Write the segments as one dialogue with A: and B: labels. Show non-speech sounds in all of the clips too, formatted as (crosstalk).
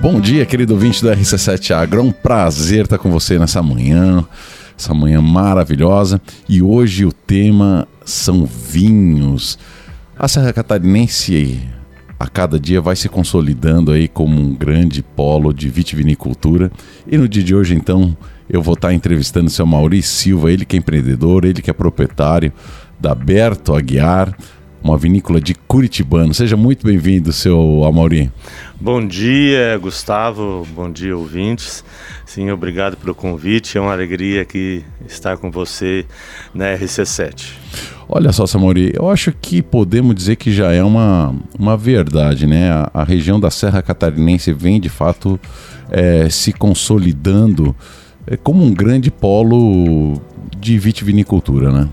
A: Bom dia, querido ouvinte da RC7 Agro. É um prazer estar com você nessa manhã, essa manhã maravilhosa. E hoje o tema são vinhos. A Serra Catarinense a cada dia vai se consolidando aí como um grande polo de vitivinicultura. E no dia de hoje, então, eu vou estar entrevistando o seu Maurício Silva, ele que é empreendedor, ele que é proprietário da Berto Aguiar, uma vinícola de Curitibano. Seja muito bem-vindo, seu Amaury.
B: Bom dia, Gustavo. Bom dia, ouvintes. Sim, obrigado pelo convite. É uma alegria aqui estar com você na RC7.
A: Olha só, Samori, eu acho que podemos dizer que já é uma, uma verdade, né? A, a região da Serra Catarinense vem de fato é, se consolidando é, como um grande polo de vitivinicultura, né?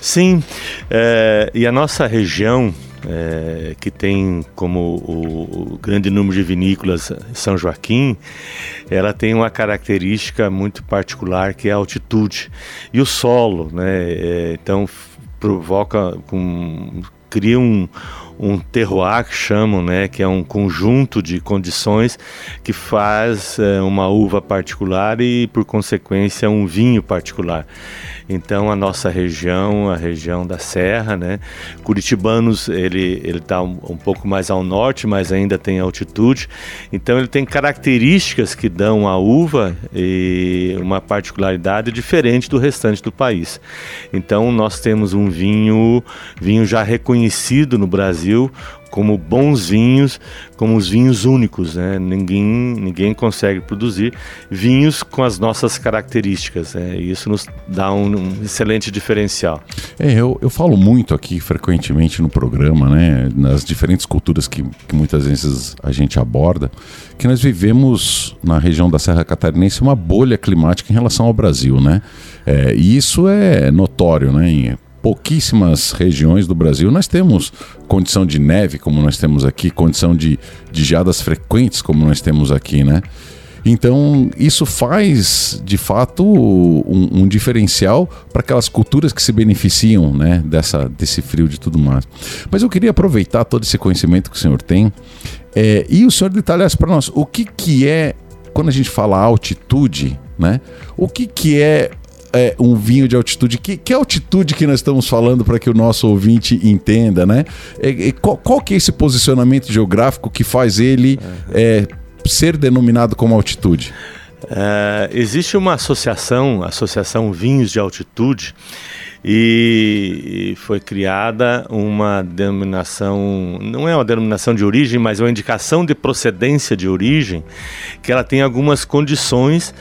B: Sim, é, e a nossa região, é, que tem como o, o, grande número de vinícolas São Joaquim, ela tem uma característica muito particular que é a altitude e o solo, né? É, então provoca cria um, um terroir que chamam, né, que é um conjunto de condições que faz é, uma uva particular e, por consequência, um vinho particular. Então, a nossa região, a região da Serra, né, Curitibanos, ele ele está um, um, pouco mais ao norte, mas ainda tem altitude. Então, ele tem características que dão à uva e uma particularidade diferente do restante do país. Então, nós temos um vinho, vinho já reconhecido no Brasil Brasil como bons vinhos, como os vinhos únicos, né? Ninguém, ninguém consegue produzir vinhos com as nossas características, né? E isso nos dá um, um, excelente diferencial.
A: É, eu, eu falo muito aqui frequentemente no programa, né? Nas diferentes culturas que, que muitas vezes a gente aborda, que nós vivemos na região da Serra Catarinense uma bolha climática em relação ao Brasil, né? É, e isso é notório, né? Pouquíssimas regiões do Brasil nós temos condição de neve, como nós temos aqui, condição de, de geadas frequentes, como nós temos aqui, né? Então, isso faz, de fato, um, um diferencial para aquelas culturas que se beneficiam né, dessa, desse frio de tudo mais. Mas eu queria aproveitar todo esse conhecimento que o senhor tem é, e o senhor detalhasse para nós o que, que é, quando a gente fala altitude, né? O que, que é é, um vinho de altitude. Que, que altitude que nós estamos falando para que o nosso ouvinte entenda, né? É, é, qual, qual, que é esse posicionamento geográfico que faz ele é, ser denominado como altitude?
B: É, existe uma associação, Associação Vinhos de Altitude, e foi criada uma denominação, não é uma denominação de origem, mas uma indicação de procedência de origem, que ela tem algumas condições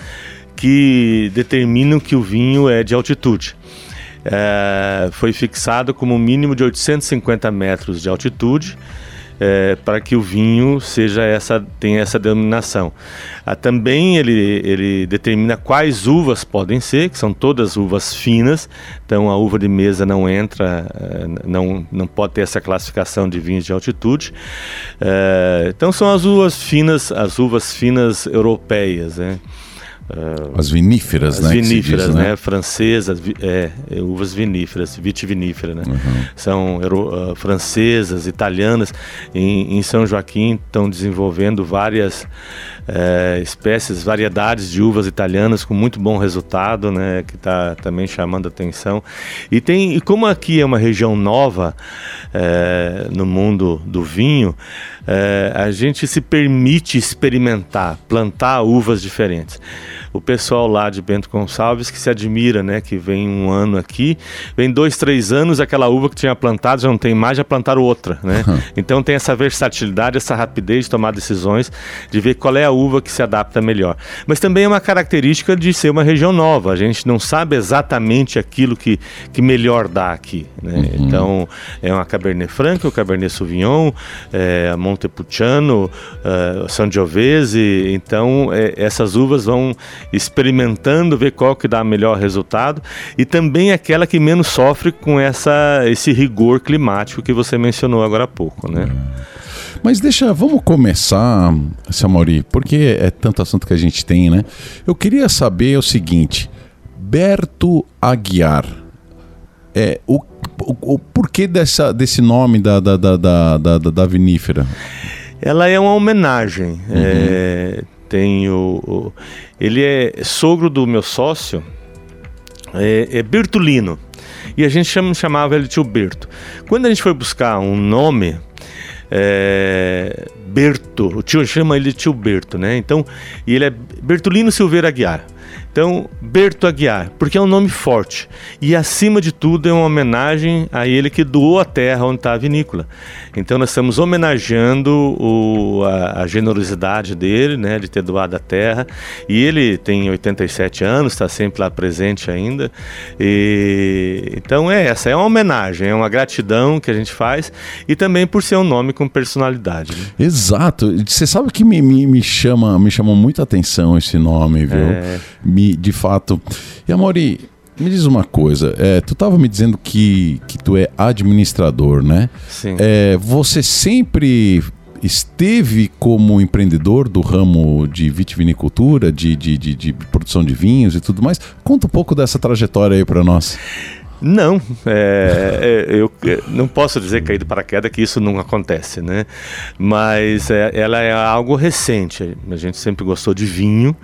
B: que determinam que o vinho é de altitude. É, foi fixado como um mínimo de 850 metros de altitude é, para que o vinho seja essa tenha essa denominação. Ah, também ele, ele determina quais uvas podem ser, que são todas uvas finas. Então a uva de mesa não entra, é, não, não pode ter essa classificação de vinhos de altitude. É, então são as uvas finas, as uvas finas europeias, né?
A: Uh, as viníferas,
B: as
A: né?
B: Viníferas, diz, né? né? Francesas, é, é, uvas viníferas, vitiviníferas, né? Uhum. São uh, francesas, italianas. Em, em, São Joaquim estão desenvolvendo várias uh, espécies, variedades de uvas italianas com muito bom resultado, né? Que está também chamando atenção. E tem, e como aqui é uma região nova eh, no mundo do vinho, a gente se permite experimentar, plantar uvas diferentes o pessoal lá de Bento Gonçalves que se admira, né? Que vem um ano aqui, vem dois, três anos, aquela uva que tinha plantado já não tem mais, já plantaram outra, né? Então tem essa versatilidade, essa rapidez de tomar decisões, de ver qual é a uva que se adapta melhor. Mas também é uma característica de ser uma região nova, a gente não sabe exatamente aquilo que, que melhor dá aqui, né? Uhum. Então é uma Cabernet Franc, o Cabernet Sauvignon, é, Montepulciano, é, Sangiovese, então é, essas uvas vão experimentando, ver qual que dá melhor resultado e também aquela que menos sofre com essa, esse rigor climático que você mencionou agora há pouco, né?
A: Mas deixa, vamos começar, Samori, porque é tanto assunto que a gente tem, né? Eu queria saber o seguinte, Berto Aguiar, é, o, o, o porquê dessa, desse nome da, da, da, da, da, da vinífera?
B: Ela é uma homenagem. Uhum. É, tem o, o, ele é sogro do meu sócio, é, é Bertolino. E a gente chama, chamava ele de tio Berto. Quando a gente foi buscar um nome, é, Berto, o tio chama ele de tio Berto, né? Então, e ele é Bertolino Silveira Aguiar. Então, Berto Aguiar, porque é um nome forte. E acima de tudo é uma homenagem a ele que doou a terra onde está a vinícola. Então nós estamos homenageando o, a, a, generosidade dele, né, de ter doado a terra. E ele tem 87 anos, está sempre lá presente ainda. E, então é essa, é uma homenagem, é uma gratidão que a gente faz e também por ser um nome com personalidade. Né?
A: Exato. Você sabe que me, me, me chama, me chamou muita atenção esse nome, viu? É me, de fato. E Amori, me diz uma coisa, é, tu estava me dizendo que, que tu é administrador, né?
B: Sim.
A: É, você sempre esteve como empreendedor do ramo de vitivinicultura, de, de, de, de produção de vinhos e tudo mais. Conta um pouco dessa trajetória aí para nós.
B: Não, é, é, eu não posso dizer cair de paraquedas que isso não acontece, né? Mas é, ela é algo recente. A gente sempre gostou de vinho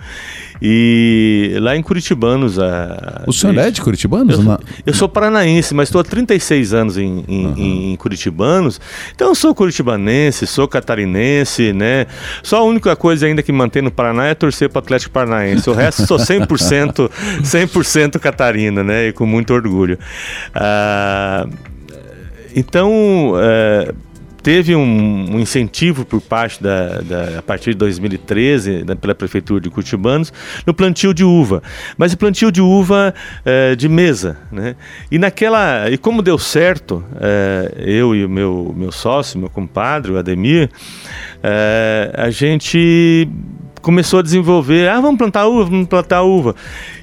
B: e lá em Curitibanos. A,
A: o senhor é de Curitibanos?
B: Eu, eu sou paranaense, mas estou há 36 anos em, em, uhum. em, Curitibanos. Então eu sou curitibanense, sou catarinense, né? Só a única coisa ainda que mantém no Paraná é torcer para o Atlético Paranaense. O resto sou 100%, 100% (laughs) catarina, né? E com muito orgulho. Ah, então. Eh, teve um, um, incentivo por parte da, da, a partir de 2013 da, pela prefeitura de Curitibanos no plantio de uva, mas o plantio de uva é, de mesa, né? E naquela e como deu certo, é, eu e o meu meu sócio, meu compadre, o Ademir, é, a gente começou a desenvolver, ah, vamos plantar uva, vamos plantar uva.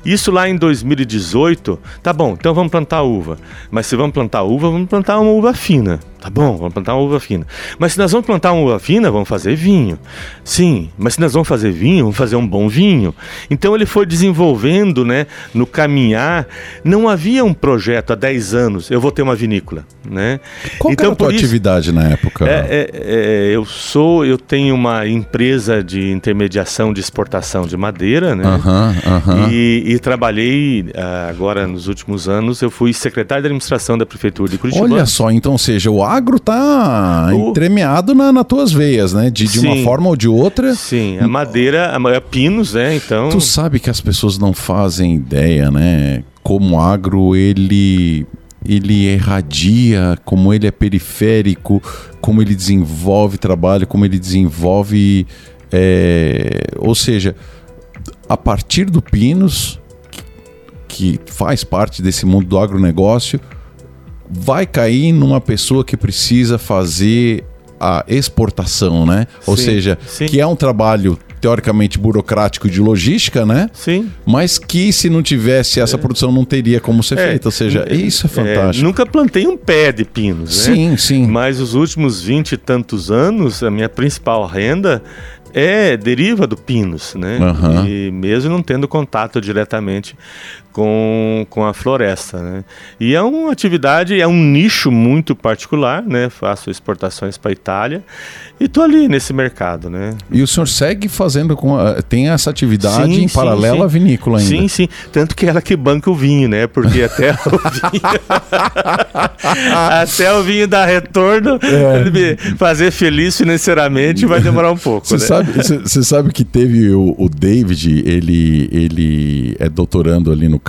B: Isso lá em 2018, tá bom, então vamos plantar uva. Mas se vamos plantar uva, vamos plantar uma uva fina. Tá bom, vamos plantar uma uva fina. Mas se nós vamos plantar uma uva fina, vamos fazer vinho. Sim, mas se nós vamos fazer vinho, vamos fazer um bom vinho. Então ele foi desenvolvendo, né, no caminhar. Não havia um projeto há 10 anos, eu vou ter uma vinícola, né?
A: Qual então, era a tua isso, atividade na época?
B: É, é, é, eu sou, eu tenho uma empresa de intermediação de exportação de madeira, né? E, e, trabalhei ah, agora nos últimos anos, eu fui secretário de administração da prefeitura de Curitiba.
A: Olha só, então seja o agro tá o... entremeado na, nas tuas veias, né? De, de uma forma ou de outra.
B: Sim, a madeira, a, é pinos, né? Então.
A: Tu sabe que as pessoas não fazem ideia, né? Como o agro ele ele irradia, como ele é periférico, como ele desenvolve trabalho, como ele desenvolve. É, ou seja, a partir do Pinos, que faz parte desse mundo do agronegócio, vai cair numa pessoa que precisa fazer a exportação, né? Ou sim, seja, sim. que é um trabalho teoricamente burocrático de logística, né?
B: Sim.
A: Mas que se não tivesse essa é. produção não teria como ser é, feita. Ou seja, é, isso é fantástico.
B: nunca plantei um pé de pinos,
A: né? Sim, sim.
B: Mas os últimos vinte e tantos anos, a minha principal renda é deriva do Pinos, né? Uhum. E mesmo não tendo contato diretamente com, com a floresta, né? E é uma atividade, é um nicho muito particular, né? Faço exportações para a Itália e tô ali nesse mercado, né?
A: E o senhor segue fazendo com a, tem essa atividade sim, em paralelo sim. à vinícola ainda?
B: Sim, sim. Tanto que ela que banca o vinho, né? Porque (laughs) até o vinho (laughs) até o vinho dar retorno, é. fazer feliz financeiramente vai demorar um (laughs) pouco. Você
A: né? sabe, sabe que teve o, o David, ele ele é doutorando ali no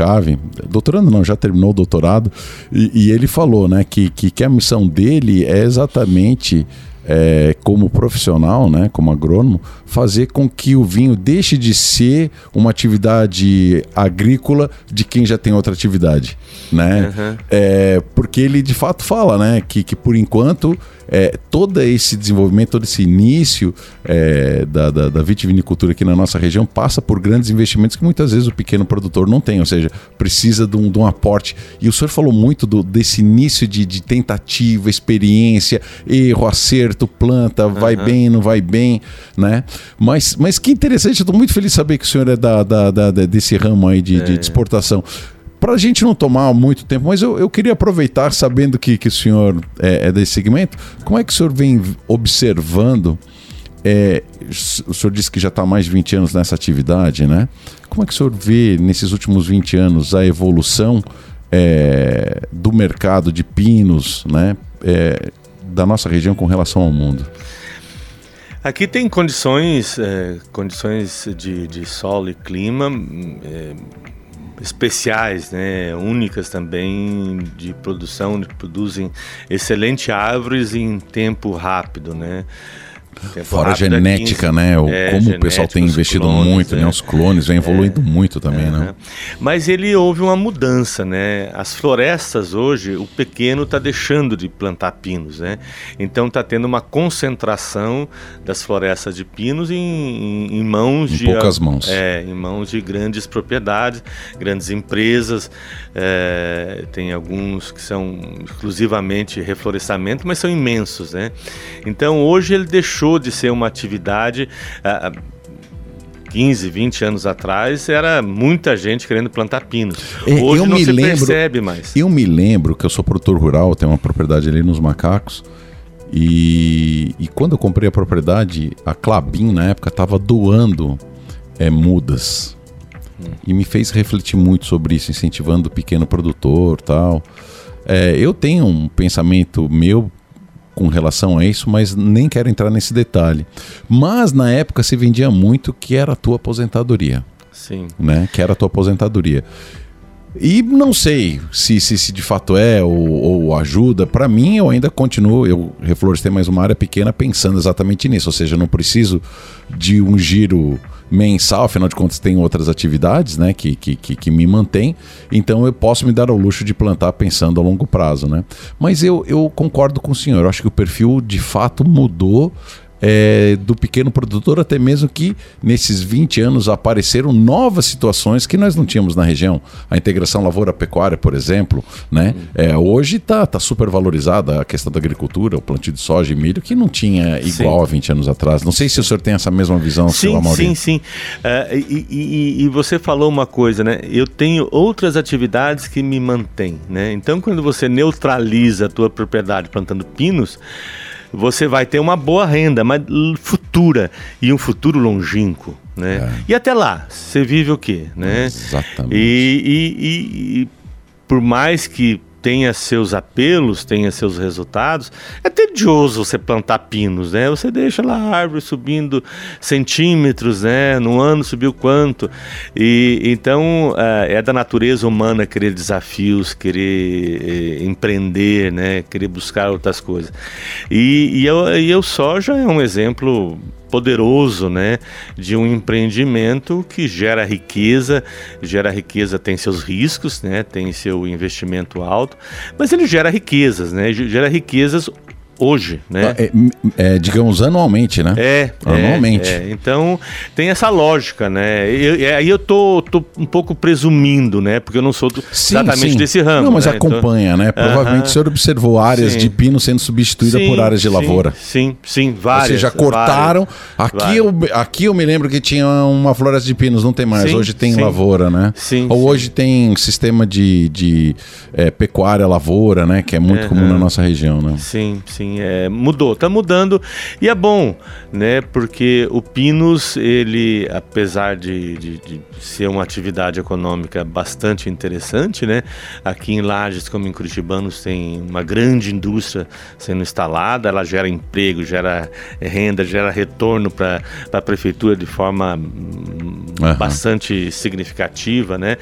A: doutorando não, já terminou o doutorado, e, e ele falou né, que, que, que, a missão dele é exatamente é, como profissional, né, como agrônomo, fazer com que o vinho deixe de ser uma atividade agrícola de quem já tem outra atividade, né? Uhum. É, porque ele de fato fala, né, que, que por enquanto é, todo esse desenvolvimento, todo esse início é, da, da, da, vitivinicultura aqui na nossa região passa por grandes investimentos que muitas vezes o pequeno produtor não tem, ou seja, precisa de um, de um aporte. E o senhor falou muito do, desse início de, de tentativa, experiência, erro, acerto, planta, vai uhum. bem, não vai bem, né? Mas, mas que interessante, eu estou muito feliz de saber que o senhor é da, da, da desse ramo aí de, é. de exportação. Para a gente não tomar muito tempo, mas eu, eu queria aproveitar, sabendo que, que o senhor é, é desse segmento, como é que o senhor vem observando é, o senhor disse que já está mais de 20 anos nessa atividade, né? Como é que o senhor vê nesses últimos 20 anos a evolução é, do mercado de pinos, né? É, da nossa região com relação ao mundo?
B: Aqui tem condições, é, condições de, de solo e clima é, especiais, né, únicas também de produção, que produzem excelentes árvores em tempo rápido, né.
A: Fora a genética, 15, né? O, é, como o pessoal tem investido clones, muito, né? é. Os clones vem evoluindo é, muito também, é, né?
B: Mas ele houve uma mudança, né? As florestas hoje, o pequeno está deixando de plantar pinos, né? Então está tendo uma concentração das florestas de pinos em, em, em mãos
A: em
B: de
A: poucas mãos,
B: é, em mãos de grandes propriedades, grandes empresas. É, tem alguns que são exclusivamente reflorestamento, mas são imensos, né? Então hoje ele deixou deixou de ser uma atividade. Uh, 15, 20 anos atrás, era muita gente querendo plantar pinos.
A: É, Hoje eu não me se lembro, percebe mais. Eu me lembro que eu sou produtor rural, tenho uma propriedade ali nos Macacos. E, e quando eu comprei a propriedade, a Clabin, na época, estava doando é, mudas. Hum. E me fez refletir muito sobre isso, incentivando o pequeno produtor tal. É, eu tenho um pensamento meu com relação a isso, mas nem quero entrar nesse detalhe. Mas na época se vendia muito que era a tua aposentadoria.
B: Sim.
A: Né? Que era a tua aposentadoria. E não sei se, se, se de fato é ou, ou ajuda. Para mim, eu ainda continuo. Eu reflorestei mais uma área pequena pensando exatamente nisso. Ou seja, eu não preciso de um giro mensal, afinal de contas, tem outras atividades né, que, que, que, me mantém. Então eu posso me dar ao luxo de plantar pensando a longo prazo. Né? Mas eu, eu concordo com o senhor. Eu acho que o perfil de fato mudou é, do pequeno produtor, até mesmo que nesses 20 anos apareceram novas situações que nós não tínhamos na região. A integração lavoura-pecuária, por exemplo, né? É, hoje está tá super valorizada a questão da agricultura, o plantio de soja e milho, que não tinha igual sim. há 20 anos atrás. Não sei se o senhor tem essa mesma visão,
B: sim,
A: seu
B: Sim, sim. Uh, e, e, e, você falou uma coisa, né? Eu tenho outras atividades que me mantêm, né? Então, quando você neutraliza a tua propriedade plantando pinos, você vai ter uma boa renda, mas futura e um futuro longínquo. Né? É. E até lá, você vive o quê? Né?
A: Exatamente.
B: E, e, e, e por mais que tenha seus apelos, tenha seus resultados. É tedioso você plantar pinos, né? Você deixa lá a árvore subindo centímetros, né? No ano subiu quanto? E então é, é da natureza humana querer desafios, querer é, empreender, né? Querer buscar outras coisas. E, e, eu, e eu soja é um exemplo poderoso, né, de um empreendimento que gera riqueza, gera riqueza tem seus riscos, né, tem seu investimento alto, mas ele gera riquezas, né, gera riquezas hoje, né?
A: É, é, digamos anualmente, né?
B: É, anualmente. É, é. Então tem essa lógica, né? Aí eu, tô, tô um pouco presumindo, né? Porque eu não sou do, sim, exatamente sim. desse ramo.
A: Não, mas né? acompanha, então, né? Provavelmente uh -huh. o senhor observou áreas sim. de pino sendo substituídas por áreas de lavoura.
B: Sim, sim, várias.
A: Ou seja, cortaram. Várias, aqui, várias. Eu, aqui eu me lembro que tinha uma floresta de pinos, não tem mais. hoje tem lavoura, né?
B: Sim.
A: Ou hoje tem sistema de, de é, pecuária lavoura, né? Que é muito uh -huh. comum na nossa região, né?
B: Sim, sim é, mudou, está mudando e é bom, né? Porque o Pinos, ele, apesar de, de, de, ser uma atividade econômica bastante interessante, né? Aqui em Lages, como em Curitibanos, tem uma grande indústria sendo instalada, ela gera emprego, gera renda, gera retorno para a prefeitura de forma uhum. bastante significativa, né?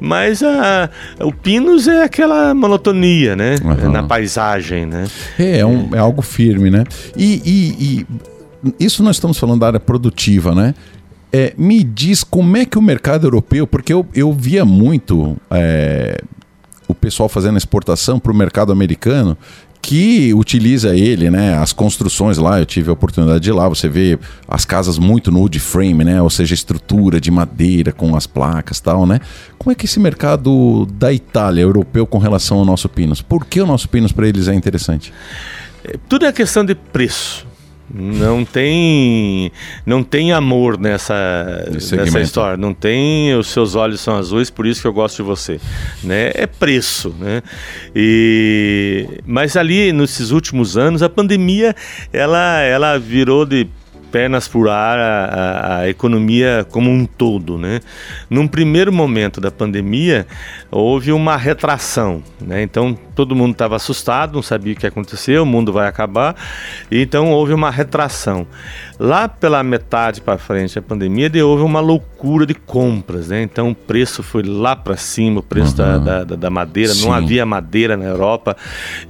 B: Mas a, o Pinos é aquela monotonia, né? Uhum. Na paisagem, né?
A: É, é, um, é algo firme, né? E, e, e, isso nós estamos falando da área produtiva, né? É, me diz como é que o mercado europeu, porque eu, eu via muito é, o pessoal fazendo exportação para o mercado americano, que utiliza ele, né? As construções lá, eu tive a oportunidade de ir lá, você vê as casas muito no wood frame, né? Ou seja, estrutura de madeira com as placas tal, né? Como é que esse mercado da Itália, europeu, com relação ao nosso Pinos? Por que o nosso Pinos para eles é interessante?
B: Tudo é questão de preço. Não tem, não tem amor nessa, nessa história. Não tem os seus olhos são azuis, por isso que eu gosto de você, né? É preço, né? E mas ali nesses últimos anos a pandemia ela ela virou de pernas por ar a, a, a, economia como um todo. Né? Num primeiro momento da pandemia, houve uma retração. Né? Então, todo mundo estava assustado, não sabia o que ia acontecer, o mundo vai acabar. Então, houve uma retração. Lá pela metade para frente da pandemia, houve uma loucura de compras. Né? Então, o preço foi lá para cima, o preço uhum. da, da, da, madeira. Sim. Não havia madeira na Europa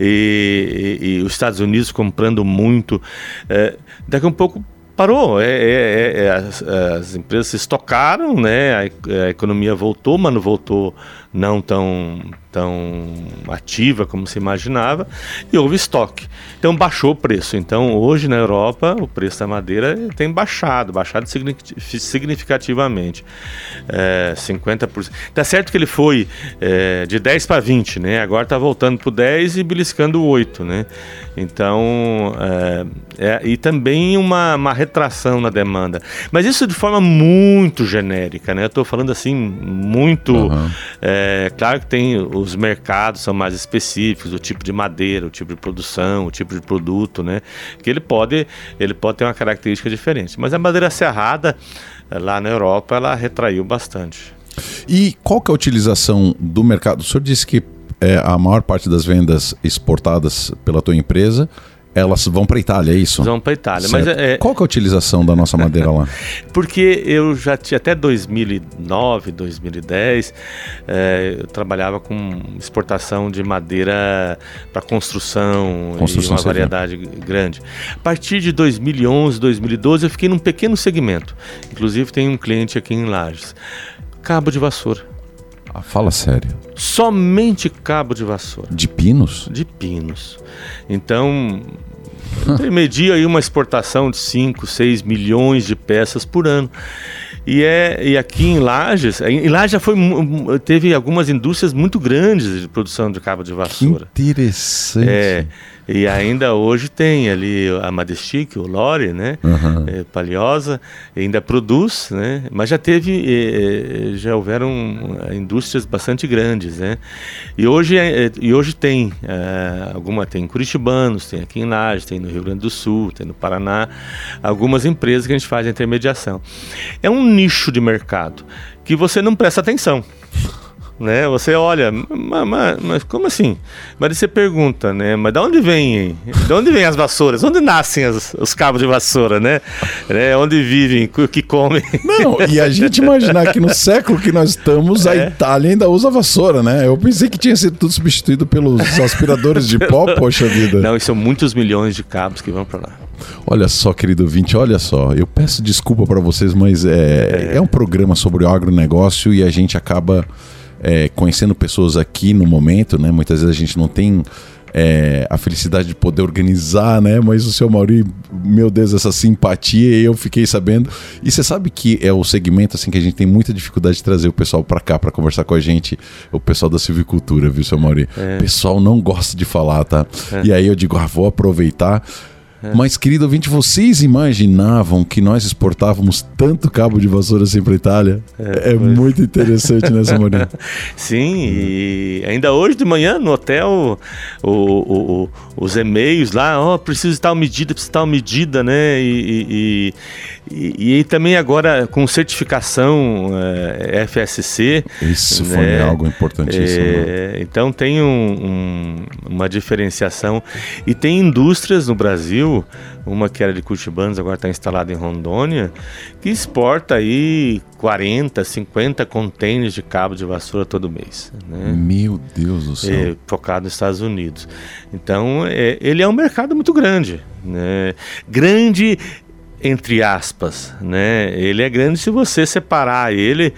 B: e, e, e os Estados Unidos comprando muito. É, daqui a um pouco parou. É, é, é, é as, as, empresas se estocaram, né? A, a, economia voltou, mas não voltou não tão, tão ativa como se imaginava, e houve estoque. Então baixou o preço. Então hoje na Europa o preço da madeira tem baixado, baixado significativamente. É, 50%. Tá certo que ele foi é, de 10 para 20, né? Agora está voltando para 10 e beliscando 8, né? Então, é, é, e também uma, uma retração na demanda. Mas isso de forma muito genérica, né? Eu estou falando assim, muito. Uhum. Claro que tem os mercados são mais específicos, o tipo de madeira, o tipo de produção, o tipo de produto, né? Que ele pode, ele pode ter uma característica diferente. Mas a madeira serrada, lá na Europa, ela retraiu bastante.
A: E qual que é a utilização do mercado? O senhor disse que é, a maior parte das vendas exportadas pela tua empresa elas vão para Itália, é isso?
B: Vão para Itália. Mas
A: é, é... Qual que é a utilização da nossa madeira lá? (laughs)
B: Porque eu já tinha até 2009, 2010, é, eu trabalhava com exportação de madeira para construção, construção, e uma variedade grande. A partir de 2011, 2012, eu fiquei num pequeno segmento. Inclusive tem um cliente aqui em Lages. Cabo de vassoura.
A: Ah, fala sério.
B: Somente cabo de vassoura.
A: De pinos?
B: De pinos. Então, media aí uma exportação de 5, 6 milhões de peças por ano. E, é, e aqui em Lages, em Lages já foi, teve algumas indústrias muito grandes de produção de cabo de vassoura.
A: Que interessante.
B: É, e ainda hoje tem ali a Madestic, o Lore, né? Uhum. É, Paliosa, ainda produz, né? Mas já teve, é, já houveram indústrias bastante grandes, né? E hoje, é, e hoje tem, é, alguma tem em Curitibanos, tem aqui em Lages, tem no Rio Grande do Sul, tem no Paraná, algumas empresas que a gente faz a intermediação. É um nicho de mercado que você não presta atenção né? Você olha, mas, mas, como assim? Mas você pergunta, né? Mas de onde vem? De onde vêm as vassouras? Onde nascem as, os cabos de vassoura, né? né? Onde vivem, o que comem?
A: Não, e a gente imaginar que no século que nós estamos, a é. Itália ainda usa vassoura, né? Eu pensei que tinha sido tudo substituído pelos aspiradores de pó, poxa vida.
B: Não, e são muitos milhões de cabos que vão para lá.
A: Olha só, querido vinte, olha só. Eu peço desculpa para vocês, mas é, é. é um programa sobre o agronegócio e a gente acaba é, conhecendo pessoas aqui no momento, né? Muitas vezes a gente não tem é, a felicidade de poder organizar, né? Mas o seu Mauri, meu Deus, essa simpatia, eu fiquei sabendo. E você sabe que é o segmento assim que a gente tem muita dificuldade de trazer o pessoal para cá para conversar com a gente, o pessoal da silvicultura, viu, seu Mauri? É. O pessoal não gosta de falar, tá? É. E aí eu digo, ah, vou aproveitar é. Mas, querido ouvinte, vocês imaginavam que nós exportávamos tanto cabo de vassoura assim para Itália? É, é muito interessante, né, Samuel? (laughs)
B: Sim, e ainda hoje de manhã no hotel, o, o, o, os e-mails lá, ó, oh, preciso tal medida, preciso tal medida, né? E, e, e, e também agora com certificação é, FSC.
A: Isso né? foi algo importantíssimo. É,
B: então tem um, um, uma diferenciação. E tem indústrias no Brasil Brasil, uma que era de Curitibanos, agora está instalada em Rondônia, que exporta aí 40, 50 contêineres de cabo de vassoura todo mês. Né?
A: Meu Deus do céu.
B: É, focado nos Estados Unidos. Então, é, ele é um mercado muito grande. Né? Grande entre aspas, né? Ele é grande se você separar ele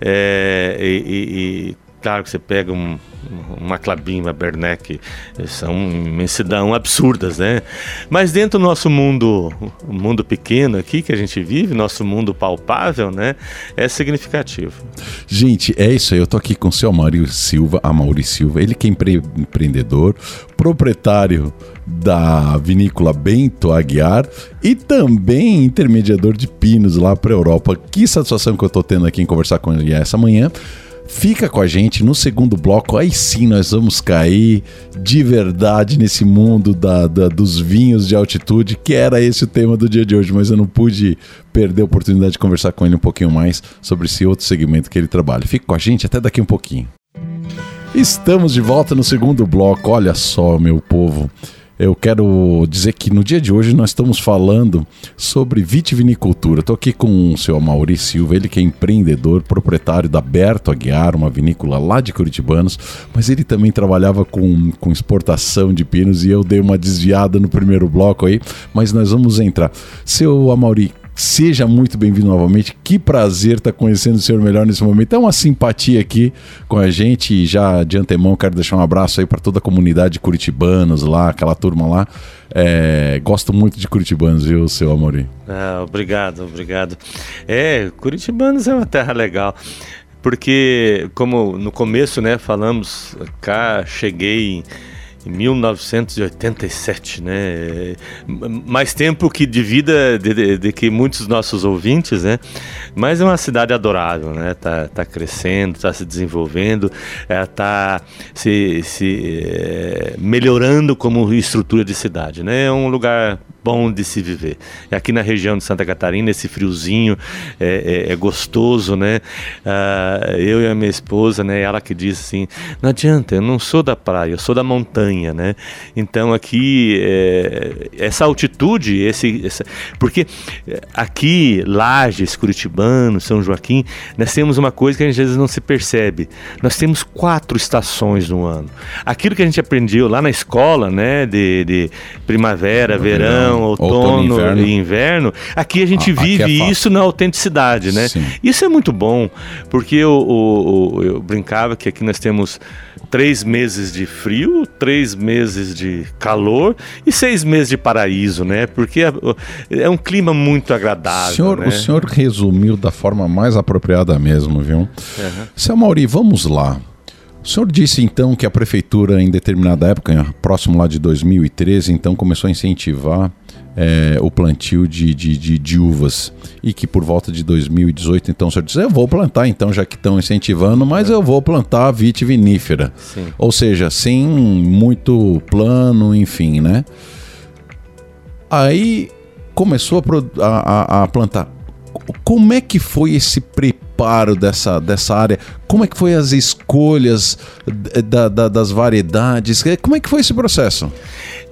B: é, e, e, claro que você pega um, uma Clabin, uma são imensidão absurdas, né? Mas dentro do nosso mundo, mundo pequeno aqui que a gente vive, nosso mundo palpável, né? É significativo.
A: Gente, é isso aí. Eu tô aqui com o seu Mário Silva, a Mauri Silva, ele que é empre empreendedor, proprietário da vinícola Bento Aguiar e também intermediador de pinos lá para Europa. Que satisfação que eu tô tendo aqui em conversar com ele essa manhã. Fica com a gente no segundo bloco, aí sim nós vamos cair de verdade nesse mundo da, da, dos vinhos de altitude, que era esse o tema do dia de hoje, mas eu não pude perder a oportunidade de conversar com ele um pouquinho mais sobre esse outro segmento que ele trabalha. Fica com a gente até daqui um pouquinho. Estamos de volta no segundo bloco, olha só, meu povo. Eu quero dizer que no dia de hoje nós estamos falando sobre vitivinicultura. Estou aqui com o seu Mauri Silva, ele que é empreendedor, proprietário da Berto Aguiar, uma vinícola lá de Curitibanos, mas ele também trabalhava com, com exportação de pinos e eu dei uma desviada no primeiro bloco aí, mas nós vamos entrar. Seu Amauri, Seja muito bem-vindo novamente. Que prazer estar conhecendo o senhor melhor nesse momento. É uma simpatia aqui com a gente. E já de antemão quero deixar um abraço aí para toda a comunidade de curitibanos lá, aquela turma lá. É, gosto muito de curitibanos, viu, seu Amorim?
B: Ah, obrigado, obrigado. É, curitibanos é uma terra legal. Porque, como no começo, né, falamos, cá cheguei em 1987, né? Mais tempo que de vida de, de, de, que muitos nossos ouvintes, né? Mas é uma cidade adorável, né? Tá, tá crescendo, tá se desenvolvendo, é, tá se, se é, melhorando como estrutura de cidade, né? É um lugar bom de se viver. Aqui na região de Santa Catarina, esse friozinho é, é, é gostoso, né? Uh, eu e a minha esposa, né? Ela que diz assim, não adianta, eu não sou da praia, eu sou da montanha, né? Então aqui, é, essa altitude, esse, essa, porque aqui, Lages, Curitibano, São Joaquim, nós temos uma coisa que às vezes não se percebe. Nós temos quatro estações no ano. Aquilo que a gente aprendeu lá na escola, né? De, de primavera, verão, verão, outono, outono inverno. e inverno, aqui a gente ah, vive é isso na autenticidade, né? Sim. Isso é muito bom, porque eu, eu, eu, brincava que aqui nós temos três meses de frio, três meses de calor e seis meses de paraíso, né? Porque é, é um clima muito agradável.
A: Senhor,
B: né?
A: O senhor resumiu da forma mais apropriada mesmo, viu? Uhum. Seu Mauri, vamos lá. O senhor disse então que a prefeitura, em determinada época, próximo lá de 2013, então começou a incentivar é, o plantio de, de, de, de, uvas. E que por volta de 2018, então, o senhor disse: Eu vou plantar, então, já que estão incentivando, mas eu vou plantar vitivinífera. Sim. Ou seja, sem muito plano, enfim, né? Aí começou a, a, a plantar. Como é que foi esse preparo dessa, dessa área? Como é que foi as escolhas da, da, das variedades? Como é que foi esse processo?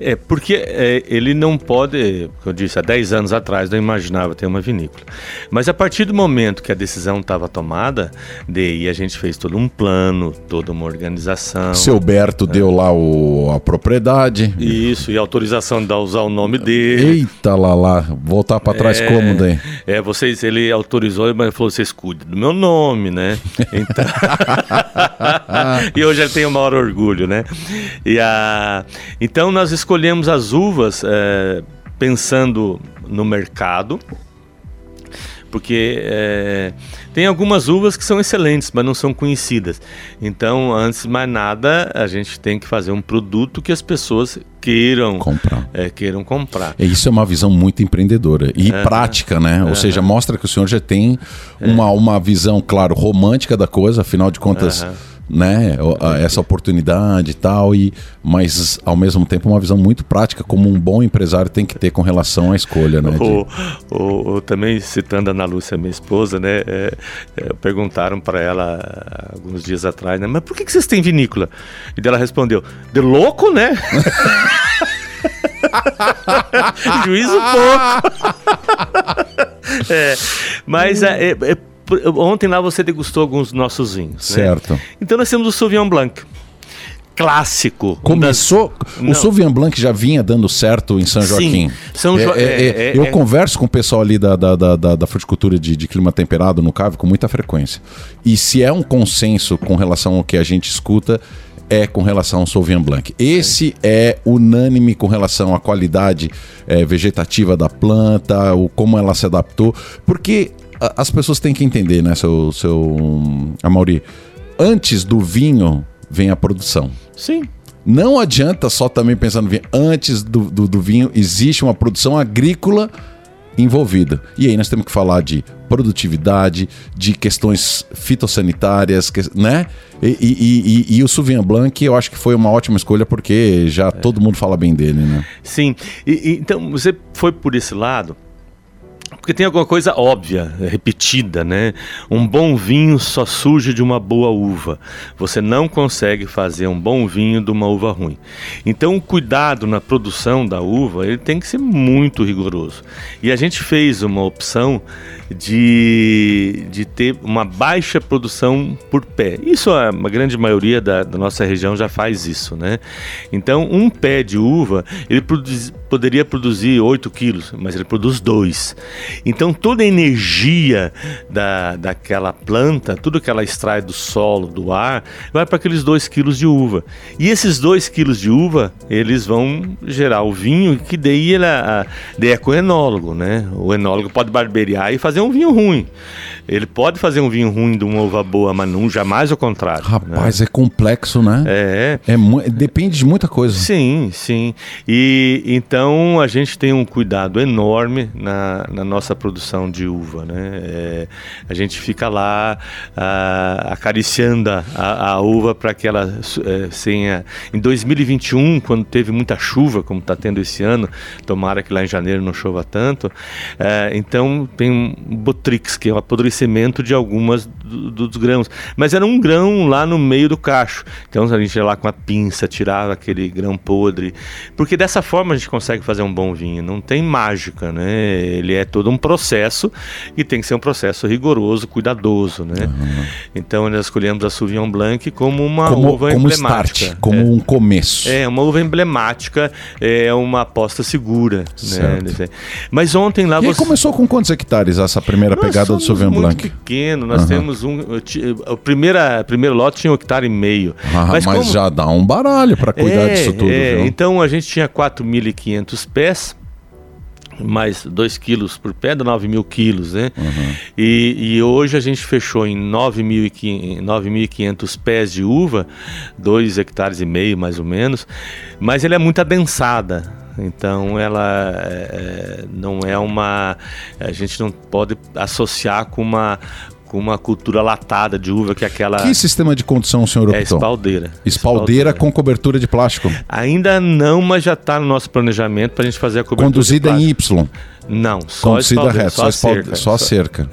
B: É, porque é, ele não pode, como eu disse, há 10 anos atrás não imaginava ter uma vinícola. Mas a partir do momento que a decisão estava tomada, daí a gente fez todo um plano, toda uma organização.
A: Seu Berto é. deu lá o, a propriedade.
B: Isso, e autorização de usar o nome dele.
A: Eita lá lá, voltar para trás
B: é,
A: como daí?
B: É, vocês, ele autorizou, mas falou, vocês cuidem do meu nome, né? (laughs) Então... (laughs) e hoje ele tem o maior orgulho, né? E a... Então nós escolhemos escolhemos as uvas é, pensando no mercado, porque é, tem algumas uvas que são excelentes, mas não são conhecidas. Então, antes de mais nada, a gente tem que fazer um produto que as pessoas queiram comprar. É, queiram comprar.
A: E isso é uma visão muito empreendedora e é, prática, né? Ou seja, mostra que o senhor já tem é. uma, uma visão, claro, romântica da coisa, afinal de contas né, essa oportunidade e tal, e, mas ao mesmo tempo uma visão muito prática como um bom empresário tem que ter com relação à escolha. Né,
B: o, de... o, o também citando a Ana Lúcia, minha esposa, né, é, é, perguntaram para ela alguns dias atrás, né, mas por que, que vocês têm vinícola? E ela respondeu, de louco, né? (laughs) Juízo pouco. (laughs) é, mas é, é, ontem lá você degustou alguns nossos vinhos.
A: Né? Certo.
B: Né? Então nós temos o Sauvignon Blanc. Clássico.
A: Começou. Das... O Sauvignon Blanc já vinha dando certo em São Joaquim. Sim, São jo... é, é, é, eu é. converso com o pessoal ali da, da, da, da fruticultura de, de, clima temperado no Cave com muita frequência. E se é um consenso com relação ao que a gente escuta, é com relação ao Sauvignon Blanc. Esse é unânime com relação à qualidade é, vegetativa da planta, o como ela se adaptou, porque as pessoas têm que entender, né, seu, seu Amauri? Antes do vinho vem a produção.
B: Sim.
A: Não adianta só também pensar no vinho. Antes do, do, do vinho existe uma produção agrícola envolvida. E aí nós temos que falar de produtividade, de questões fitossanitárias, né? E, e, e, e, o Sauvignon Blanc eu acho que foi uma ótima escolha porque já é. todo mundo fala bem dele, né?
B: Sim. então você foi por esse lado. Porque tem alguma coisa óbvia, repetida, né? Um bom vinho só surge de uma boa uva. Você não consegue fazer um bom vinho de uma uva ruim. Então, o cuidado na produção da uva, ele tem que ser muito rigoroso. E a gente fez uma opção de, de ter uma baixa produção por pé. Isso a, a grande maioria da, da, nossa região já faz isso, né? Então, um pé de uva, ele produz, poderia produzir 8 quilos, mas ele produz 2. Então, toda a energia da, daquela planta, tudo que ela extrai do solo, do ar, vai para aqueles 2 quilos de uva. E esses 2 quilos de uva, eles vão gerar o vinho, que daí, ele, a, daí é com o enólogo, né? O enólogo pode barbear e fazer fazer um vinho ruim. Ele pode fazer um vinho ruim de uma uva boa, mas não jamais o contrário.
A: Rapaz, né? é complexo, né?
B: É.
A: é depende de muita coisa.
B: Sim, sim. E então a gente tem um cuidado enorme na, na nossa produção de uva, né? É, a gente fica lá a, acariciando a, a uva para que ela é, tenha. Em 2021, quando teve muita chuva, como está tendo esse ano, tomara que lá em janeiro não chova tanto. É, então tem Botrix, que é o apodrecimento de algumas do, dos grãos. Mas era um grão lá no meio do cacho. Então a gente ia lá com a pinça, tirava aquele grão podre. Porque dessa forma a gente consegue fazer um bom vinho. Não tem mágica, né? Ele é todo um processo e tem que ser um processo rigoroso, cuidadoso, né? Uhum. Então nós escolhemos a Sauvignon Blanc como uma
A: como,
B: uva
A: como
B: emblemática.
A: Start, como é. um começo.
B: É, uma uva emblemática, é uma aposta segura. Né? Mas ontem lá
A: e você... começou com quantos hectares essa essa primeira Nós pegada do Sauvignon
B: muito
A: Blanc?
B: pequeno, nós uhum. temos um. O primeira, primeiro lote tinha um hectare e meio.
A: Ah, mas, mas como... já dá um baralho para cuidar é, disso tudo. É,
B: então a gente tinha 4.500 pés mais 2 quilos por pé, dá 9 mil quilos, né? Uhum. E, e, hoje a gente fechou em 9.500 pés de uva, 2 hectares e meio mais ou menos, mas ele é muito adensada. Então ela é, não é uma. A gente não pode associar com uma com uma cultura latada de uva que é aquela.
A: Que sistema de condução o senhor
B: optou? É espaldeira.
A: espaldeira. Espaldeira com cobertura de plástico?
B: Ainda não, mas já está no nosso planejamento para a gente fazer a cobertura
A: Conduzida em Y?
B: Não, só
A: Conduzida reta, só, só, a cerca. Só a cerca.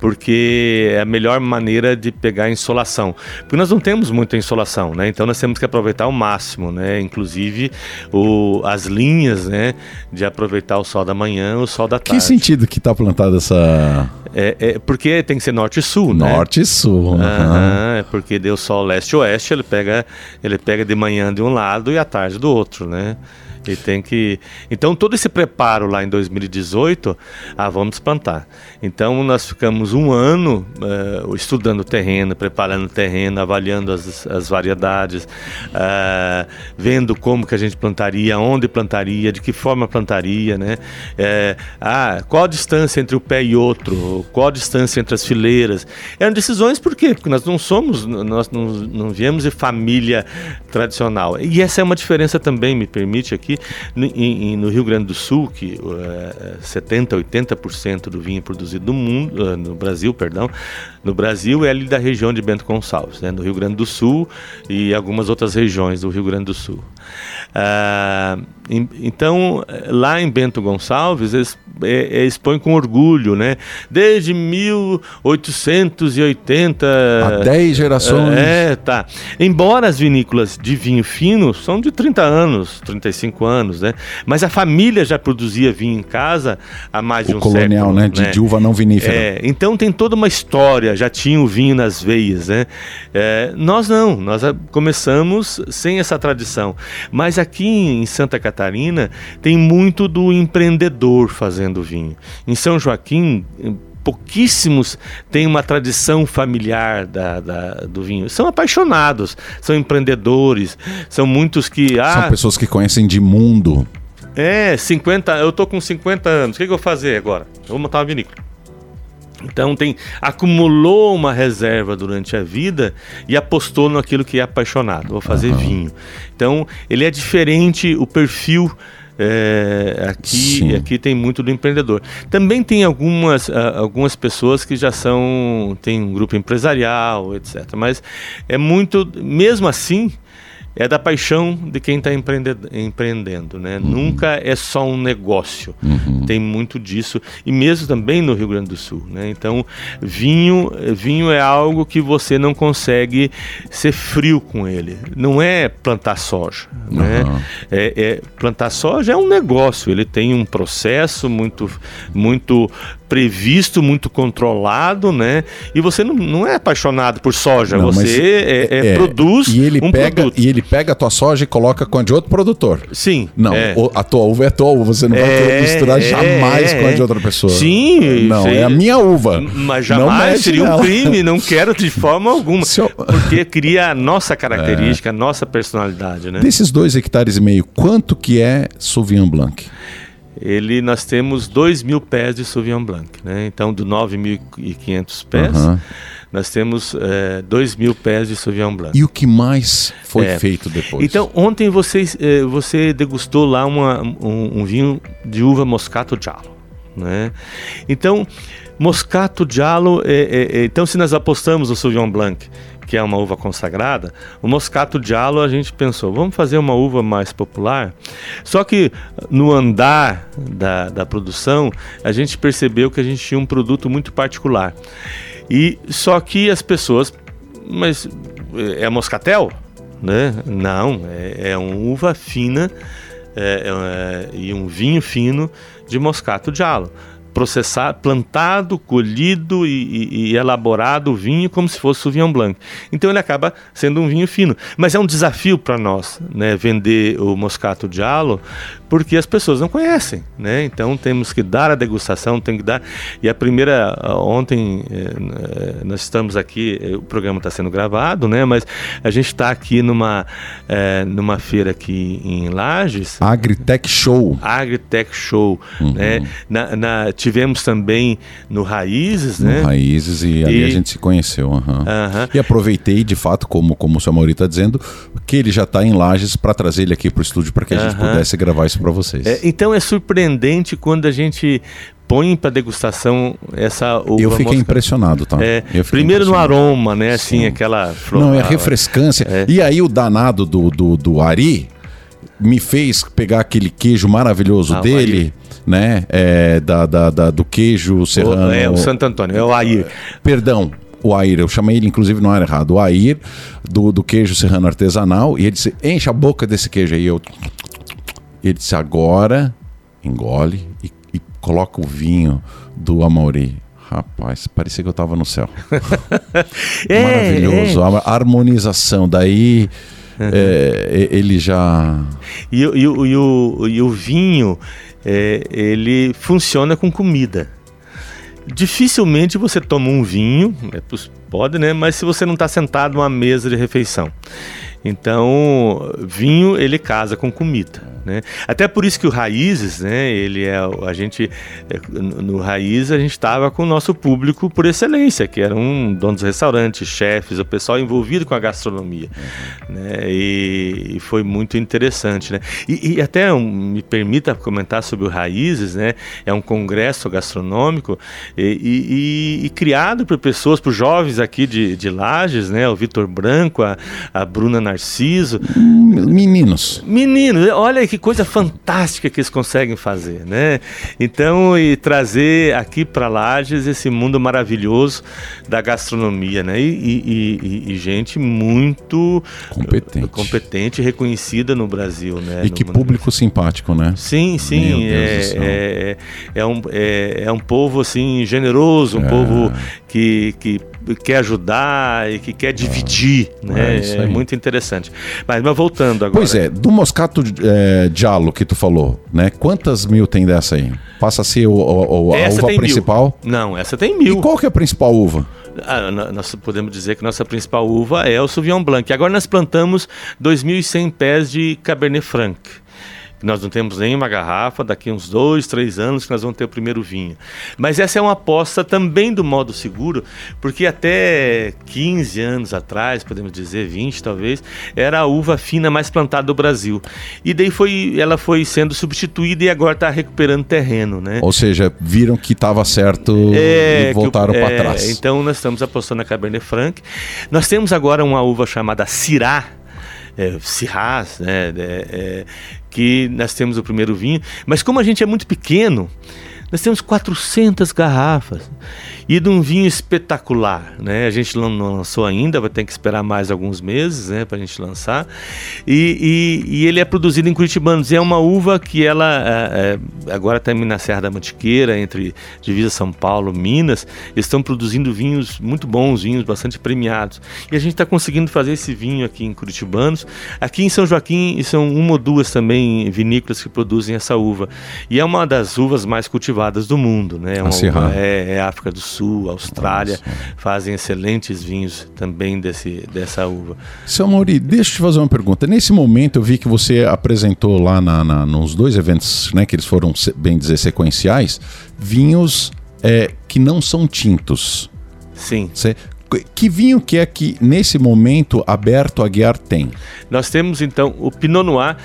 B: Porque é a melhor maneira de pegar a insolação. Porque nós não temos muita insolação, né? Então nós temos que aproveitar ao máximo, né? Inclusive o, as linhas, né? De aproveitar o sol da manhã, o sol da tarde.
A: Que sentido que está plantada essa...
B: É, é, porque tem que ser norte e sul,
A: né? Norte e sul. Uhum.
B: Uhum, porque deu sol leste e oeste, ele pega, ele pega de manhã de um lado e à tarde do outro, né? E tem que. Então, todo esse preparo lá em 2018, ah, vamos plantar. Então, nós ficamos um ano uh, estudando o terreno, preparando o terreno, avaliando as, as variedades, uh, vendo como que a gente plantaria, onde plantaria, de que forma plantaria, né? Uh, ah, qual a distância entre o pé e outro, qual a distância entre as fileiras. Eram decisões por quê? Porque nós não somos, nós não, não viemos de família tradicional. E essa é uma diferença também, me permite aqui, no, em, no Rio Grande do Sul, que uh, 70, 80% do vinho produzido no mundo, uh, no Brasil, perdão, no Brasil é ali da região de Bento Gonçalves, né, no Rio Grande do Sul e algumas outras regiões do Rio Grande do Sul. Uh, então, lá em Bento Gonçalves, eles, é, é, expõem com orgulho, né? Desde 1880.
A: Há 10 gerações.
B: É, tá. Embora as vinícolas de vinho fino são de 30 anos, 35 anos, né? Mas a família já produzia vinho em casa há mais o de um
A: colonial,
B: século.
A: né? De, né? de uva não vinífera.
B: É, então tem toda uma história, já tinha o vinho nas veias, né? É, nós não, nós começamos sem essa tradição. Mas aqui em Santa Catarina tem muito do empreendedor fazendo vinho. Em São Joaquim, pouquíssimos têm uma tradição familiar da, da, do vinho. São apaixonados, são empreendedores, são muitos que.
A: Ah, são pessoas que conhecem de mundo.
B: É, 50. Eu tô com 50 anos. O que, que eu vou fazer agora? Eu vou montar uma vinícola. Então tem acumulou uma reserva durante a vida e apostou naquilo que é apaixonado. Vou fazer uhum. vinho. Então ele é diferente o perfil é, aqui, aqui tem muito do empreendedor. Também tem algumas, uh, algumas pessoas que já são, tem um grupo empresarial, etc. Mas é muito, mesmo assim, é da paixão de quem está empreendendo, né? Uhum. Nunca é só um negócio. Uhum. Tem muito disso e mesmo também no Rio Grande do Sul, né? Então, vinho, vinho é algo que você não consegue ser frio com ele. Não é plantar soja, uhum. né? É, é, plantar soja é um negócio. Ele tem um processo muito, muito previsto, muito controlado, né? E você não, não é apaixonado por soja, não, você é, é, é, produz
A: e ele um pega, produto. E ele pega a tua soja e coloca com a de outro produtor.
B: Sim.
A: Não, é. a tua uva é tua uva, você não vai é, misturar é, jamais com a de outra pessoa.
B: Sim.
A: Não, é a minha uva.
B: Mas jamais seria um crime, não quero de forma alguma. Eu... Porque cria a nossa (laughs) característica, a nossa personalidade, né?
A: Desses dois hectares e meio, quanto que é Sauvignon Blanc?
B: ele nós temos 2 mil pés de Sauvignon Blanc, né? Então, do 9.500 pés, uhum. Nós temos é, 2 mil pés de Sauvignon Blanc.
A: E o que mais foi é. feito depois?
B: Então, ontem você, é, você degustou lá uma, um, um, vinho de uva Moscato Giallo, né? Então, Moscato Giallo, é, é, é, então se nós apostamos no Sauvignon Blanc que é uma uva consagrada, o Moscato Giallo a gente pensou, vamos fazer uma uva mais popular. Só que no andar da, da produção, a gente percebeu que a gente tinha um produto muito particular. E só que as pessoas, mas é moscatel? Né? Não, é, é uma uva fina é, é, e um vinho fino de Moscato Giallo processado, plantado, colhido e, e, e, elaborado o vinho como se fosse o vinho Blanc. Então ele acaba sendo um vinho fino. Mas é um desafio para nós né, vender o Moscato Giallo porque as pessoas não conhecem, né? Então temos que dar a degustação, tem que dar. E a primeira ontem eh, nós estamos aqui, eh, o programa está sendo gravado, né? Mas a gente está aqui numa eh, numa feira aqui em Lages.
A: Agritech Show.
B: Agritech Show, uhum. né? Na, na, tivemos também no Raízes,
A: no
B: né?
A: Raízes e, e, ali a gente se conheceu, uhum. Uhum. E aproveitei de fato, como como o seu Mauri está dizendo, que ele já está em Lages para trazer ele aqui para o estúdio para que a gente pudesse gravar isso para vocês.
B: É, então é surpreendente quando a gente põe para degustação essa
A: uva Eu fiquei mosca. impressionado, tá?
B: É, primeiro impressionado. no aroma, né? Assim, Sim. aquela
A: flor. Não, é refrescância. É. E aí o danado do, do, do Ari me fez pegar aquele queijo maravilhoso ah, dele, né? É, da, da, da, do queijo serrano. O,
B: é o Santo Antônio, é o Air.
A: Perdão, o Air, eu chamei ele inclusive não era errado, o Air do, do queijo serrano artesanal, e ele disse: enche a boca desse queijo aí. Eu ele disse: agora engole e, e coloca o vinho do Amauri. Rapaz, parecia que eu estava no céu. (laughs) é, Maravilhoso. É. A harmonização. Daí uhum. é, ele já.
B: E, e, e, e, o, e o vinho, é, ele funciona com comida. Dificilmente você toma um vinho, é, pode, né? Mas se você não está sentado numa mesa de refeição. Então, vinho ele casa com comida. Né? Até por isso que o Raízes, né, ele é a gente é, no Raiz a gente estava com o nosso público por excelência, que eram donos de restaurantes, chefes, o pessoal envolvido com a gastronomia, uhum. né? E, e, foi muito interessante, né? E, e até um, me permita comentar sobre o Raízes, né? É um congresso gastronômico e, e criado por pessoas, por jovens aqui de, de Lages, né? O Vitor Branco, a, a Bruna Narciso,
A: meninos,
B: meninos, olha que coisa fantástica que eles conseguem fazer, né? Então, e trazer aqui para Lages esse mundo maravilhoso da gastronomia, né? E, e, e, e gente muito
A: competente,
B: competente, reconhecida no Brasil, né?
A: E no que público Brasil. simpático, né?
B: Sim, sim, é, é, é, um, é, é um povo assim generoso, um é. povo que, que quer ajudar e que quer dividir, ah, né? É, é, muito interessante. Mas, mas, voltando agora.
A: Pois é, do Moscato é, Diallo que tu falou, né? Quantas mil tem dessa aí? Passa a ser o, o, a uva principal?
B: Mil. Não, essa tem mil.
A: E qual que é a principal uva?
B: Ah, nós podemos dizer que nossa principal uva é o Sauvignon Blanc. Agora nós plantamos 2.100 pés de Cabernet Franc Nós não temos nenhuma garrafa, daqui uns dois, três anos que nós vamos ter o primeiro vinho. Mas essa é uma aposta também do modo seguro, porque até 15 anos atrás, podemos dizer 20 talvez, era a uva fina mais plantada do Brasil. E daí foi, ela foi sendo substituída e agora está recuperando terreno, né?
A: Ou seja, viram que estava certo é, e voltaram para é, trás.
B: Então nós estamos apostando na Cabernet Franc. Nós temos agora uma uva chamada Syrah, é, né, é, é, que nós temos o primeiro vinho, mas como a gente é muito pequeno, nós temos 400 garrafas e de um vinho espetacular, né? A gente não lançou ainda, vai ter que esperar mais alguns meses, né, para a gente lançar. E, e, e, ele é produzido em Curitibanos. E é uma uva que ela é, é, agora está na Serra da Mantiqueira, entre divisa São Paulo, Minas. Eles estão produzindo vinhos muito bons, vinhos bastante premiados. E a gente está conseguindo fazer esse vinho aqui em Curitibanos. Aqui em São Joaquim são uma ou duas também vinícolas que produzem essa uva. E é uma das uvas mais cultivadas do mundo, né? É, uma uva, é, é África do Sul Sul, Austrália, Nossa. fazem excelentes vinhos também desse, dessa uva.
A: Seu Mauri, deixa eu te fazer uma pergunta. Nesse momento eu vi que você apresentou lá na, na nos dois eventos, né, que eles foram, bem dizer, sequenciais, vinhos é, que não são tintos.
B: Sim.
A: Você, que vinho que é que nesse momento aberto a Guiar tem?
B: Nós temos então o Pinot Noir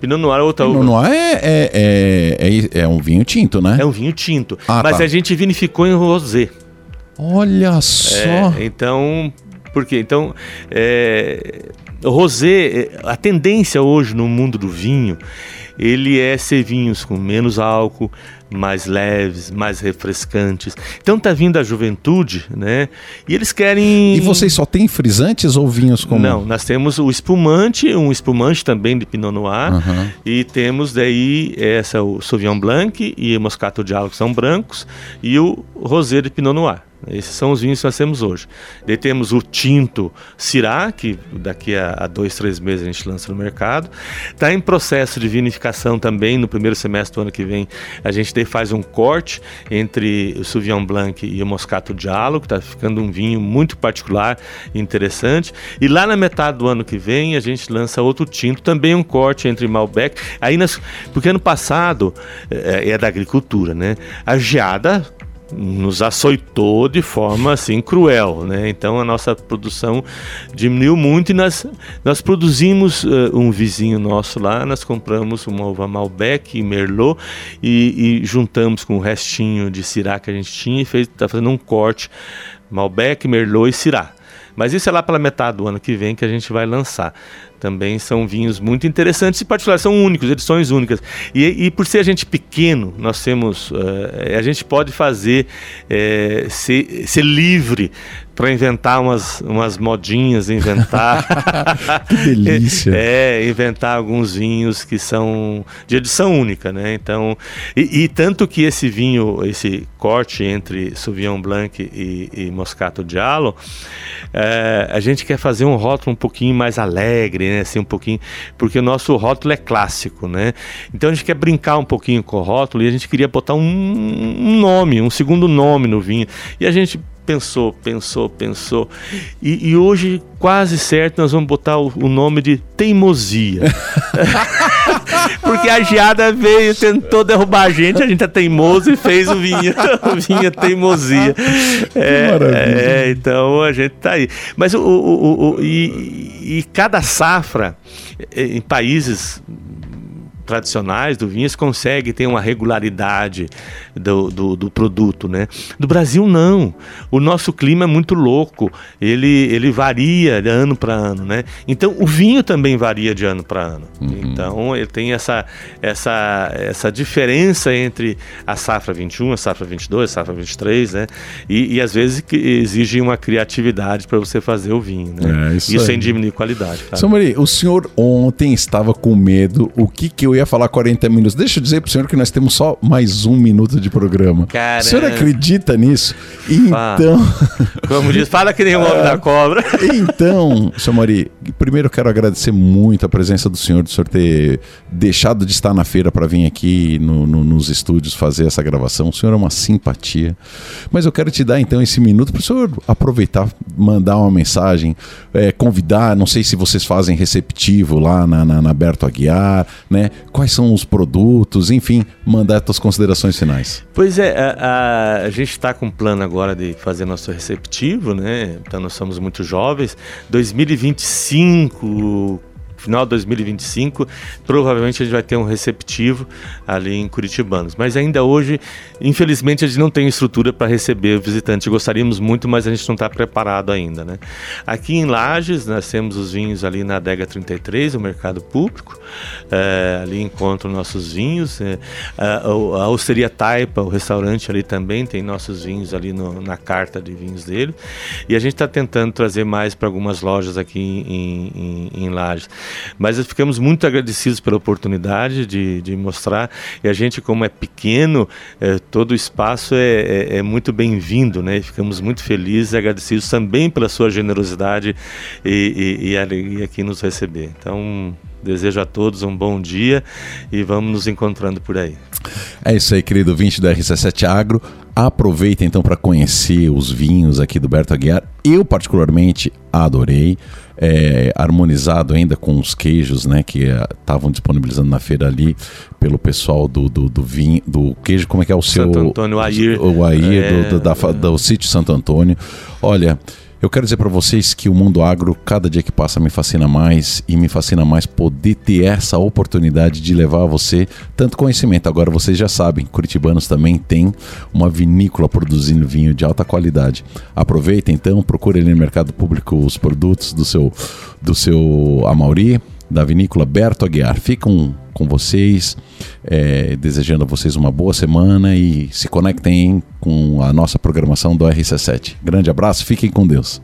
B: Pinot Noir é outra
A: Pinot Noir é, é, é, é, um vinho tinto, né?
B: É um vinho tinto. Ah, mas tá. a gente vinificou em rosé.
A: Olha só.
B: É, então, por quê? Então, é, rosé, a tendência hoje no mundo do vinho, ele é ser vinhos com menos álcool, mais leves, mais refrescantes. Então tá vindo a juventude, né? E eles querem.
A: E vocês só têm frisantes ou vinhos como?
B: Não, nós temos o espumante, um espumante também de Pinot Noir, uhum. e temos daí essa o Sauvignon Blanc e o Moscato de que são brancos e o Rosé de Pinot Noir. Esses são os vinhos que nós temos hoje. Daí temos o tinto Syrah, que daqui a, a, dois, três meses a gente lança no mercado. Está em processo de vinificação também. No primeiro semestre do ano que vem, a gente faz um corte entre o Sauvignon Blanc e o Moscato Diallo, que está ficando um vinho muito particular e interessante. E lá na metade do ano que vem, a gente lança outro tinto, também um corte entre Malbec. Aí nós, porque ano passado é, é da agricultura, né? A geada nos açoitou de forma assim cruel, né? Então a nossa produção diminuiu muito e nós, nós produzimos uh, um vizinho nosso lá, nós compramos uma uva Malbec e Merlot e, e juntamos com o restinho de Syrah que a gente tinha e fez tá fazendo um corte Malbec, Merlot e Syrah. Mas isso é lá pela metade do ano que vem que a gente vai lançar. Também são vinhos muito interessantes e particulares, são únicos, edições únicas. E, e por ser a gente pequeno, nós temos, uh, a gente pode fazer, uh, ser, ser livre para inventar umas, umas modinhas, inventar. (laughs)
A: que delícia! (laughs)
B: É, inventar alguns vinhos que são de edição única, né? Então, e, e tanto que esse vinho, esse corte entre Sauvignon Blanc e, e Moscato Diallo, é, a gente quer fazer um rótulo um pouquinho mais alegre, né? Assim, um pouquinho, porque o nosso rótulo é clássico, né? Então a gente quer brincar um pouquinho com o rótulo e a gente queria botar um, um nome, um segundo nome no vinho. E a gente pensou, pensou, pensou. E, e, hoje, quase certo, nós vamos botar o, o nome de teimosia. (laughs) Porque a geada veio, tentou derrubar a gente, a gente é teimoso e fez o vinho. (laughs) o vinho é teimosia. É, é, então a gente tá aí. Mas o, o, o e, e cada safra em países tradicionais do vinho, consegue ter uma regularidade do, do, do, produto, né? Do Brasil, não. O nosso clima é muito louco, ele, ele varia de ano para ano, né? Então, o vinho também varia de ano para ano. Uhum. Então, ele tem essa, essa, essa diferença entre a safra 21, a safra 22, a safra 23, né? E, e às vezes exige uma criatividade para você fazer o vinho, né? É, isso, isso sem diminuir qualidade.
A: Claro. São Maria, o senhor ontem estava com medo, o que, que eu ia ia falar 40 minutos. Deixa eu dizer pro senhor que nós temos só mais um minuto de programa. Caramba. O senhor acredita nisso? Então. (laughs)
B: Como diz, fala que nem o homem da cobra. (laughs)
A: Então, senhor Mari, primeiro eu quero agradecer muito a presença do senhor, do senhor ter deixado de estar na feira para vir aqui no, no, nos estúdios fazer essa gravação. O senhor é uma simpatia. Mas eu quero te dar então esse minuto para o senhor aproveitar, mandar uma mensagem, é, convidar. Não sei se vocês fazem receptivo lá na, na, na Berto Aguiar, né? Quais são os produtos, enfim, mandar suas considerações finais.
B: Pois é, a, a, gente está com um plano agora de fazer nosso receptivo, né? Então nós somos muito jovens. 2025 final de 2025, provavelmente a gente vai ter um receptivo ali em Curitibanos. Mas ainda hoje, infelizmente, a gente não tem estrutura para receber o visitante. Gostaríamos muito, mas a gente não está preparado ainda. Né? Aqui em Lages, nós temos os vinhos ali na adega 33, o mercado público. É, ali encontram nossos vinhos. É, a, a Osteria Taipa, o restaurante ali também tem nossos vinhos ali no, na carta de vinhos dele. E a gente está tentando trazer mais para algumas lojas aqui em, em, em Lages. Mas ficamos muito agradecidos pela oportunidade de, de mostrar. E a gente, como é pequeno, é, todo o espaço é, é, é muito bem-vindo, né? E ficamos muito felizes e agradecidos também pela sua generosidade e, e, e alegria aqui nos receber. Então, Desejo a todos um bom dia e vamos nos encontrando por aí.
A: É isso aí, querido 20 do RC7 Agro. Aproveita então para conhecer os vinhos aqui do Berto Aguiar. Eu, particularmente, adorei. É, harmonizado ainda com os queijos né, que estavam é, disponibilizando na feira ali pelo pessoal do, do, do vinho, do queijo, como é que é o seu.
B: Santo Antônio, o Air.
A: O Air é... do, do, da, do sítio Santo Antônio. Olha. Eu quero dizer para vocês que o mundo agro, cada dia que passa, me fascina mais e me fascina mais poder ter essa oportunidade de levar a você tanto conhecimento. Agora vocês já sabem, Curitibanos também tem uma vinícola produzindo vinho de alta qualidade. Aproveita então, procure ali no mercado público os produtos do seu do seu Amauri, da vinícola Berto Aguiar. Ficam com vocês, é, desejando a vocês uma boa semana e se conectem com a nossa programação do RC7. Grande abraço, fiquem com Deus.